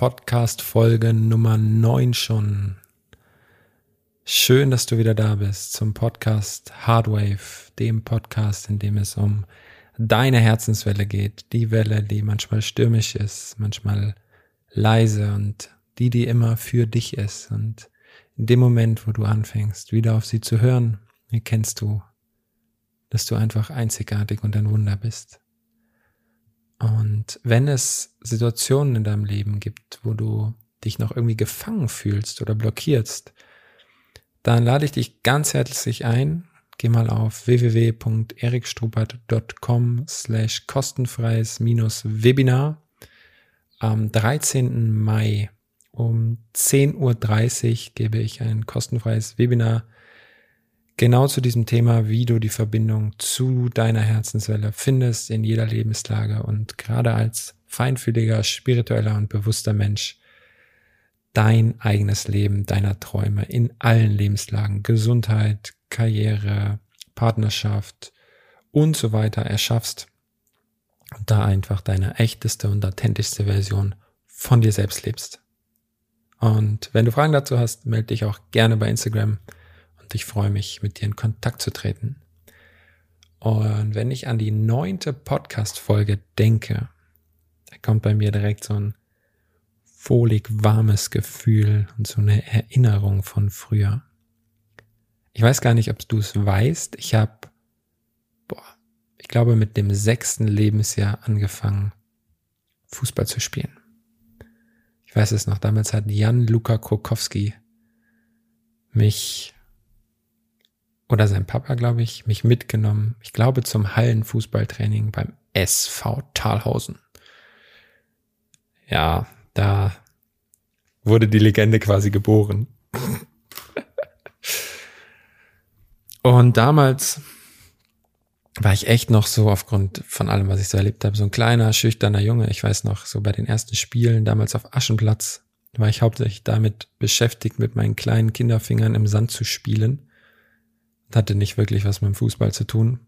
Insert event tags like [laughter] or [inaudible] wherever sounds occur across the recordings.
Podcast-Folge Nummer 9 schon. Schön, dass du wieder da bist zum Podcast Hardwave, dem Podcast, in dem es um deine Herzenswelle geht. Die Welle, die manchmal stürmisch ist, manchmal leise und die, die immer für dich ist. Und in dem Moment, wo du anfängst, wieder auf sie zu hören, erkennst du, dass du einfach einzigartig und ein Wunder bist. Und wenn es Situationen in deinem Leben gibt, wo du dich noch irgendwie gefangen fühlst oder blockierst, dann lade ich dich ganz herzlich ein. Geh mal auf www.erikstrupert.com slash kostenfreies minus Webinar. Am 13. Mai um 10.30 Uhr gebe ich ein kostenfreies Webinar genau zu diesem Thema, wie du die Verbindung zu deiner Herzenswelle findest in jeder Lebenslage und gerade als feinfühliger, spiritueller und bewusster Mensch dein eigenes Leben, deiner Träume in allen Lebenslagen, Gesundheit, Karriere, Partnerschaft und so weiter erschaffst und da einfach deine echteste und authentischste Version von dir selbst lebst. Und wenn du Fragen dazu hast, melde dich auch gerne bei Instagram ich freue mich, mit dir in Kontakt zu treten. Und wenn ich an die neunte Podcast-Folge denke, da kommt bei mir direkt so ein wohlig warmes Gefühl und so eine Erinnerung von früher. Ich weiß gar nicht, ob du es weißt. Ich habe, boah, ich glaube, mit dem sechsten Lebensjahr angefangen, Fußball zu spielen. Ich weiß es noch, damals hat Jan Luka Krokowski mich oder sein Papa, glaube ich, mich mitgenommen, ich glaube zum Hallenfußballtraining beim SV Talhausen. Ja, da wurde die Legende quasi geboren. [laughs] Und damals war ich echt noch so aufgrund von allem, was ich so erlebt habe, so ein kleiner, schüchterner Junge. Ich weiß noch, so bei den ersten Spielen damals auf Aschenplatz war ich hauptsächlich damit beschäftigt, mit meinen kleinen Kinderfingern im Sand zu spielen hatte nicht wirklich was mit dem Fußball zu tun.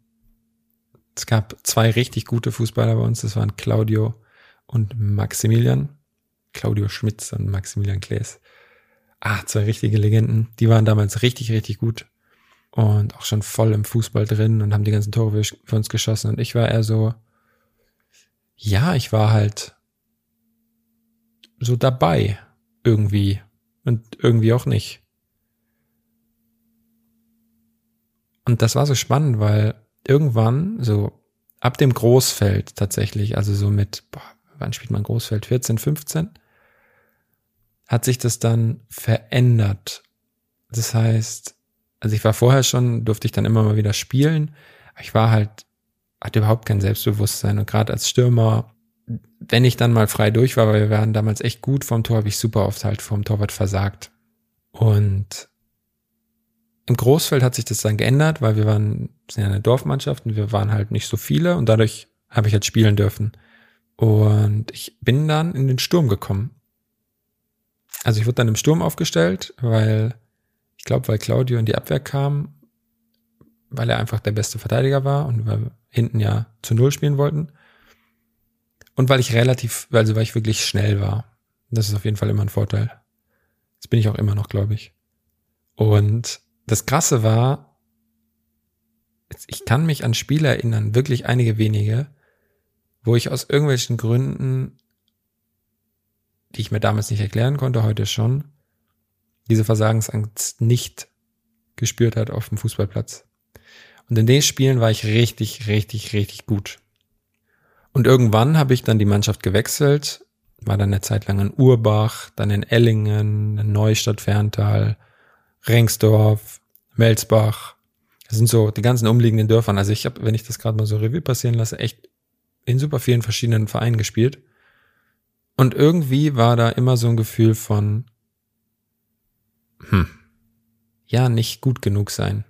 Es gab zwei richtig gute Fußballer bei uns, das waren Claudio und Maximilian. Claudio Schmitz und Maximilian Klaes. Ah, zwei richtige Legenden. Die waren damals richtig, richtig gut. Und auch schon voll im Fußball drin und haben die ganzen Tore für uns geschossen. Und ich war eher so, ja, ich war halt so dabei. Irgendwie. Und irgendwie auch nicht. Und das war so spannend, weil irgendwann, so ab dem Großfeld tatsächlich, also so mit, boah, wann spielt man Großfeld? 14, 15? Hat sich das dann verändert. Das heißt, also ich war vorher schon, durfte ich dann immer mal wieder spielen, ich war halt, hatte überhaupt kein Selbstbewusstsein und gerade als Stürmer, wenn ich dann mal frei durch war, weil wir waren damals echt gut vom Tor, habe ich super oft halt vom Torwart versagt. Und im Großfeld hat sich das dann geändert, weil wir waren sind ja eine Dorfmannschaft und wir waren halt nicht so viele und dadurch habe ich halt spielen dürfen. Und ich bin dann in den Sturm gekommen. Also ich wurde dann im Sturm aufgestellt, weil ich glaube, weil Claudio in die Abwehr kam, weil er einfach der beste Verteidiger war und wir hinten ja zu Null spielen wollten. Und weil ich relativ, also weil ich wirklich schnell war. Das ist auf jeden Fall immer ein Vorteil. Das bin ich auch immer noch, glaube ich. Und das Krasse war, ich kann mich an Spiele erinnern, wirklich einige wenige, wo ich aus irgendwelchen Gründen, die ich mir damals nicht erklären konnte, heute schon, diese Versagensangst nicht gespürt hat auf dem Fußballplatz. Und in den Spielen war ich richtig, richtig, richtig gut. Und irgendwann habe ich dann die Mannschaft gewechselt, war dann eine Zeit lang in Urbach, dann in Ellingen, in Neustadt, Ferntal, Rengsdorf, Melsbach. Das sind so die ganzen umliegenden Dörfern. Also ich habe, wenn ich das gerade mal so Revue passieren lasse, echt in super vielen verschiedenen Vereinen gespielt. Und irgendwie war da immer so ein Gefühl von, hm, ja, nicht gut genug sein.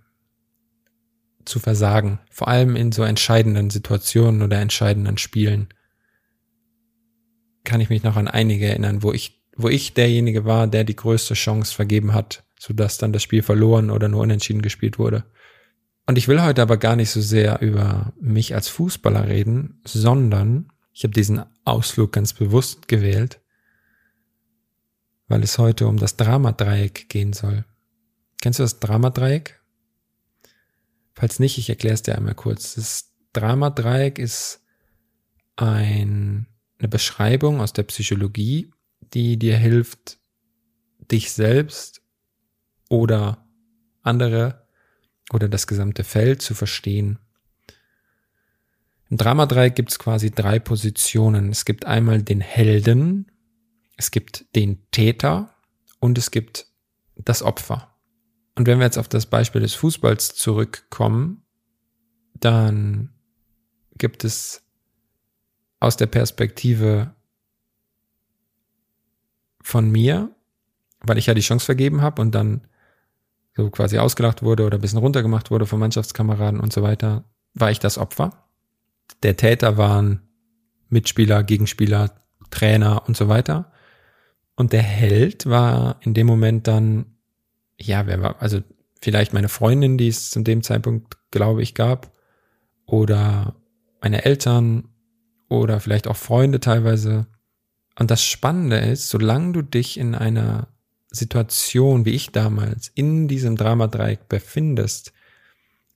Zu versagen. Vor allem in so entscheidenden Situationen oder entscheidenden Spielen. Kann ich mich noch an einige erinnern, wo ich, wo ich derjenige war, der die größte Chance vergeben hat, sodass dann das Spiel verloren oder nur unentschieden gespielt wurde. Und ich will heute aber gar nicht so sehr über mich als Fußballer reden, sondern Ich habe diesen Ausflug ganz bewusst gewählt, weil es heute um das Dramadreieck gehen soll. Kennst du das Dramadreieck? Falls nicht, ich erkläre es dir einmal kurz. Das Dramadreieck ist ein, eine Beschreibung aus der Psychologie, die dir hilft, dich selbst oder andere oder das gesamte Feld zu verstehen. Im Dramadreieck gibt es quasi drei Positionen. Es gibt einmal den Helden, es gibt den Täter und es gibt das Opfer. Und wenn wir jetzt auf das Beispiel des Fußballs zurückkommen, dann gibt es aus der Perspektive von mir, weil ich ja die Chance vergeben habe und dann so quasi ausgelacht wurde oder ein bisschen runtergemacht wurde von Mannschaftskameraden und so weiter, war ich das Opfer. Der Täter waren Mitspieler, Gegenspieler, Trainer und so weiter. Und der Held war in dem Moment dann, ja, wer war, also vielleicht meine Freundin, die es zu dem Zeitpunkt, glaube ich, gab, oder meine Eltern oder vielleicht auch Freunde teilweise. Und das Spannende ist, solange du dich in einer Situation, wie ich damals, in diesem Dramadreieck befindest,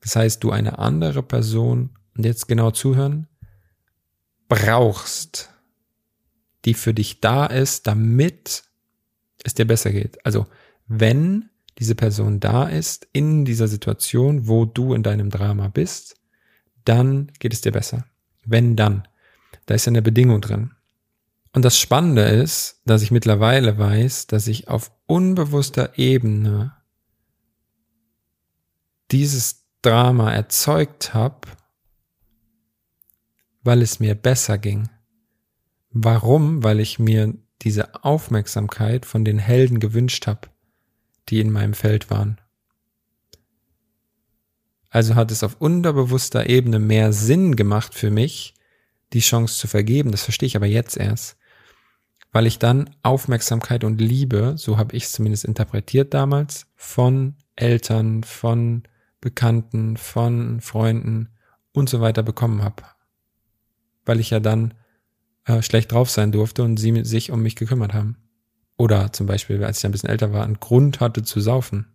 das heißt, du eine andere Person, und jetzt genau zuhören, brauchst, die für dich da ist, damit es dir besser geht. Also, wenn diese Person da ist in dieser Situation, wo du in deinem Drama bist, dann geht es dir besser. Wenn dann. Da ist ja eine Bedingung drin. Und das Spannende ist, dass ich mittlerweile weiß, dass ich auf unbewusster Ebene dieses Drama erzeugt habe, weil es mir besser ging. Warum? Weil ich mir diese Aufmerksamkeit von den Helden gewünscht habe, die in meinem Feld waren. Also hat es auf unterbewusster Ebene mehr Sinn gemacht für mich, die Chance zu vergeben. Das verstehe ich aber jetzt erst weil ich dann Aufmerksamkeit und Liebe, so habe ich es zumindest interpretiert damals, von Eltern, von Bekannten, von Freunden und so weiter bekommen habe. Weil ich ja dann äh, schlecht drauf sein durfte und sie sich um mich gekümmert haben. Oder zum Beispiel, als ich ein bisschen älter war, einen Grund hatte zu saufen.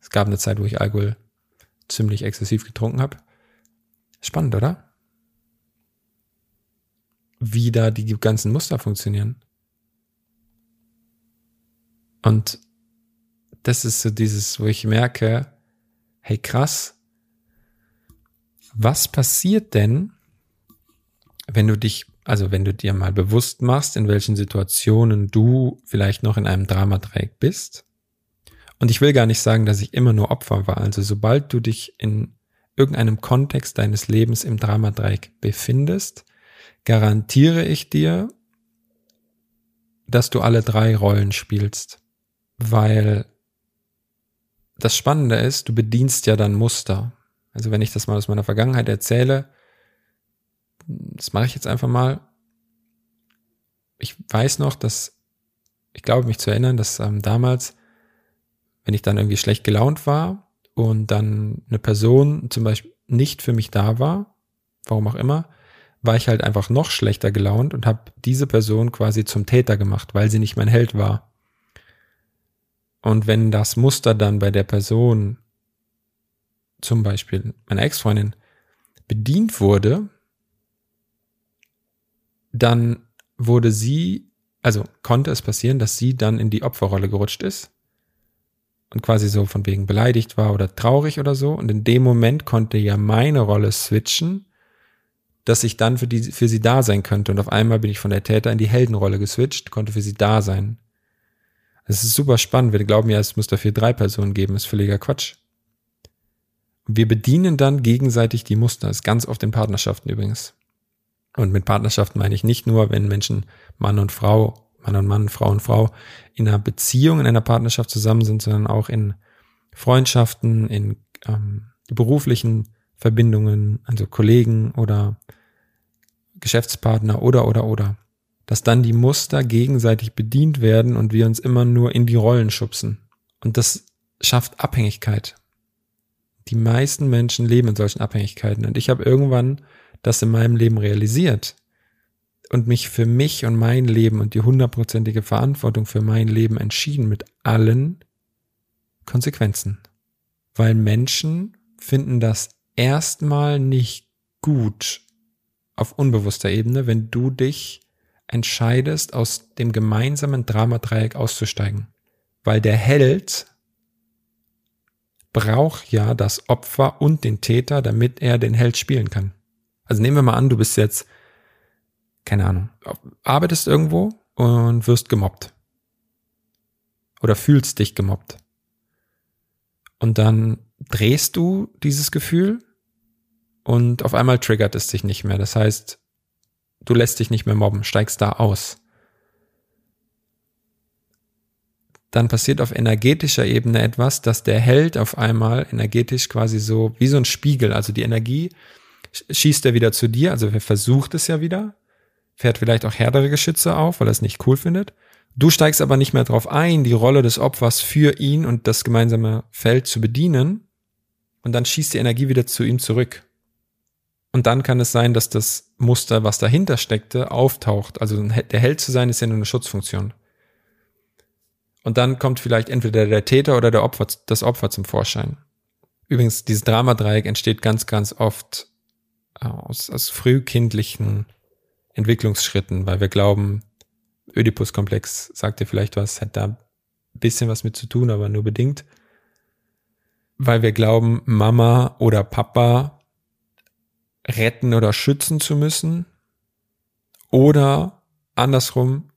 Es gab eine Zeit, wo ich Alkohol ziemlich exzessiv getrunken habe. Spannend, oder? Wie da die ganzen Muster funktionieren. Und das ist so dieses, wo ich merke, hey krass, was passiert denn, wenn du dich, also wenn du dir mal bewusst machst, in welchen Situationen du vielleicht noch in einem Dramadreieck bist? Und ich will gar nicht sagen, dass ich immer nur Opfer war. Also sobald du dich in irgendeinem Kontext deines Lebens im Dramadreieck befindest, garantiere ich dir, dass du alle drei Rollen spielst. Weil das Spannende ist, du bedienst ja dann Muster. Also wenn ich das mal aus meiner Vergangenheit erzähle, das mache ich jetzt einfach mal. Ich weiß noch, dass, ich glaube mich zu erinnern, dass ähm, damals, wenn ich dann irgendwie schlecht gelaunt war und dann eine Person zum Beispiel nicht für mich da war, warum auch immer, war ich halt einfach noch schlechter gelaunt und habe diese Person quasi zum Täter gemacht, weil sie nicht mein Held war. Und wenn das Muster dann bei der Person, zum Beispiel meiner Ex-Freundin, bedient wurde, dann wurde sie, also konnte es passieren, dass sie dann in die Opferrolle gerutscht ist und quasi so von wegen beleidigt war oder traurig oder so. Und in dem Moment konnte ja meine Rolle switchen dass ich dann für, die, für sie da sein könnte. Und auf einmal bin ich von der Täter in die Heldenrolle geswitcht, konnte für sie da sein. Es ist super spannend. Wir glauben ja, es muss dafür drei Personen geben. Das ist völliger Quatsch. wir bedienen dann gegenseitig die Muster. Das ist ganz oft in Partnerschaften übrigens. Und mit Partnerschaften meine ich nicht nur, wenn Menschen Mann und Frau, Mann und Mann, Frau und Frau in einer Beziehung, in einer Partnerschaft zusammen sind, sondern auch in Freundschaften, in ähm, beruflichen Verbindungen, also Kollegen oder Geschäftspartner oder oder oder, dass dann die Muster gegenseitig bedient werden und wir uns immer nur in die Rollen schubsen. Und das schafft Abhängigkeit. Die meisten Menschen leben in solchen Abhängigkeiten. Und ich habe irgendwann das in meinem Leben realisiert und mich für mich und mein Leben und die hundertprozentige Verantwortung für mein Leben entschieden mit allen Konsequenzen. Weil Menschen finden das erstmal nicht gut auf unbewusster Ebene, wenn du dich entscheidest, aus dem gemeinsamen Dramadreieck auszusteigen. Weil der Held braucht ja das Opfer und den Täter, damit er den Held spielen kann. Also nehmen wir mal an, du bist jetzt, keine Ahnung, arbeitest irgendwo und wirst gemobbt. Oder fühlst dich gemobbt. Und dann drehst du dieses Gefühl und auf einmal triggert es dich nicht mehr. Das heißt, du lässt dich nicht mehr mobben, steigst da aus. Dann passiert auf energetischer Ebene etwas, dass der Held auf einmal energetisch quasi so wie so ein Spiegel, also die Energie schießt er wieder zu dir, also er versucht es ja wieder, fährt vielleicht auch härtere Geschütze auf, weil er es nicht cool findet. Du steigst aber nicht mehr darauf ein, die Rolle des Opfers für ihn und das gemeinsame Feld zu bedienen. Und dann schießt die Energie wieder zu ihm zurück. Und dann kann es sein, dass das Muster, was dahinter steckte, auftaucht. Also der Held zu sein ist ja nur eine Schutzfunktion. Und dann kommt vielleicht entweder der Täter oder der Opfer, das Opfer zum Vorschein. Übrigens, dieses Dramadreieck entsteht ganz, ganz oft aus, aus frühkindlichen Entwicklungsschritten, weil wir glauben, Oedipus-Komplex sagt dir vielleicht was, hat da ein bisschen was mit zu tun, aber nur bedingt. Weil wir glauben, Mama oder Papa retten oder schützen zu müssen. Oder andersrum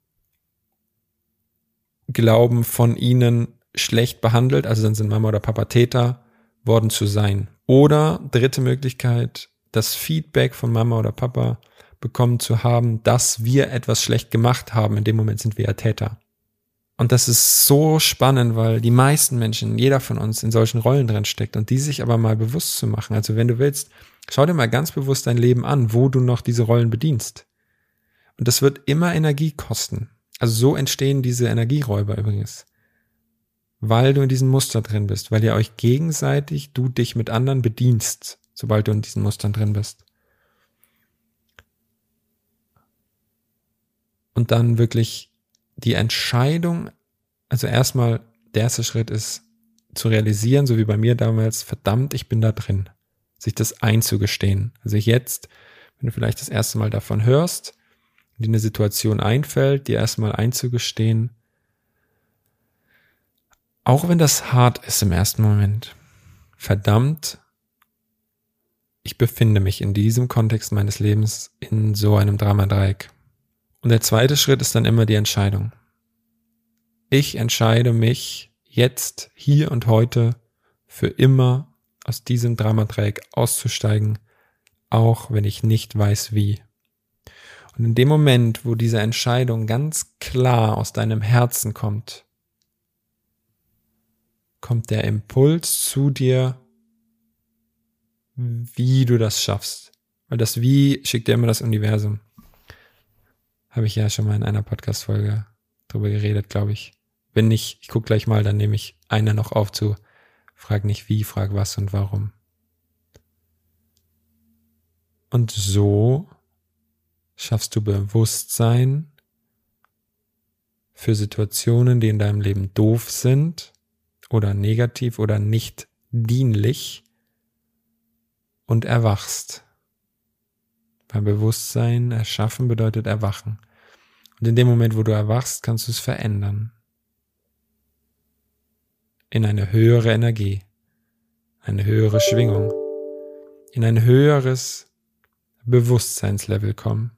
glauben von ihnen schlecht behandelt, also dann sind Mama oder Papa Täter worden zu sein. Oder dritte Möglichkeit, das Feedback von Mama oder Papa bekommen zu haben, dass wir etwas schlecht gemacht haben. In dem Moment sind wir ja Täter. Und das ist so spannend, weil die meisten Menschen, jeder von uns in solchen Rollen drin steckt und die sich aber mal bewusst zu machen. Also wenn du willst, Schau dir mal ganz bewusst dein Leben an, wo du noch diese Rollen bedienst. Und das wird immer Energie kosten. Also so entstehen diese Energieräuber übrigens. Weil du in diesem Muster drin bist, weil ihr euch gegenseitig, du dich mit anderen bedienst, sobald du in diesen Mustern drin bist. Und dann wirklich die Entscheidung, also erstmal der erste Schritt ist zu realisieren, so wie bei mir damals, verdammt, ich bin da drin sich das einzugestehen. Also jetzt, wenn du vielleicht das erste Mal davon hörst, dir eine Situation einfällt, dir erstmal einzugestehen, auch wenn das hart ist im ersten Moment, verdammt, ich befinde mich in diesem Kontext meines Lebens in so einem Dramadreieck. Und der zweite Schritt ist dann immer die Entscheidung. Ich entscheide mich jetzt, hier und heute, für immer aus diesem Dramadreieck auszusteigen, auch wenn ich nicht weiß wie. Und in dem Moment, wo diese Entscheidung ganz klar aus deinem Herzen kommt, kommt der Impuls zu dir, wie du das schaffst. Weil das Wie schickt dir immer das Universum. Habe ich ja schon mal in einer Podcast-Folge drüber geredet, glaube ich. Wenn nicht, ich gucke gleich mal, dann nehme ich eine noch auf zu Frag nicht wie, frag was und warum. Und so schaffst du Bewusstsein für Situationen, die in deinem Leben doof sind oder negativ oder nicht dienlich und erwachst. Weil Bewusstsein erschaffen bedeutet erwachen. Und in dem Moment, wo du erwachst, kannst du es verändern in eine höhere Energie, eine höhere Schwingung, in ein höheres Bewusstseinslevel kommen.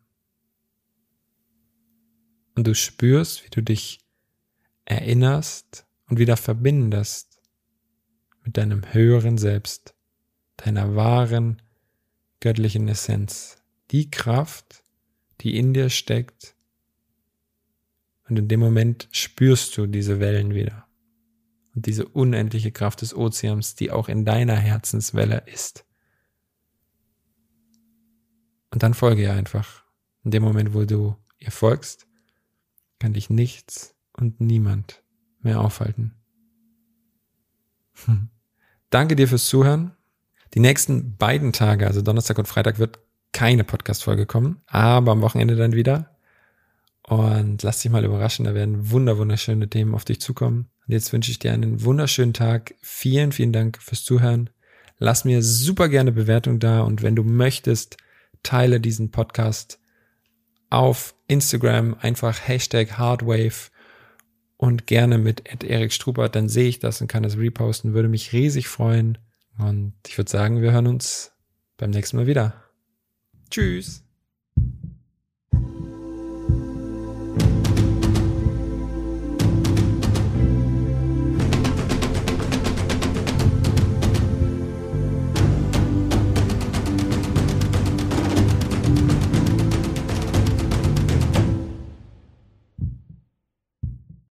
Und du spürst, wie du dich erinnerst und wieder verbindest mit deinem höheren Selbst, deiner wahren göttlichen Essenz, die Kraft, die in dir steckt. Und in dem Moment spürst du diese Wellen wieder und diese unendliche Kraft des Ozeans, die auch in deiner Herzenswelle ist. Und dann folge ihr einfach. In dem Moment, wo du ihr folgst, kann dich nichts und niemand mehr aufhalten. Hm. Danke dir fürs Zuhören. Die nächsten beiden Tage, also Donnerstag und Freitag, wird keine Podcast-Folge kommen, aber am Wochenende dann wieder. Und lass dich mal überraschen, da werden wunder wunderschöne Themen auf dich zukommen. Und jetzt wünsche ich dir einen wunderschönen Tag. Vielen, vielen Dank fürs Zuhören. Lass mir super gerne Bewertung da und wenn du möchtest, teile diesen Podcast auf Instagram einfach Hashtag Hardwave und gerne mit Erik Strubert, dann sehe ich das und kann das reposten, würde mich riesig freuen. Und ich würde sagen, wir hören uns beim nächsten Mal wieder. Tschüss.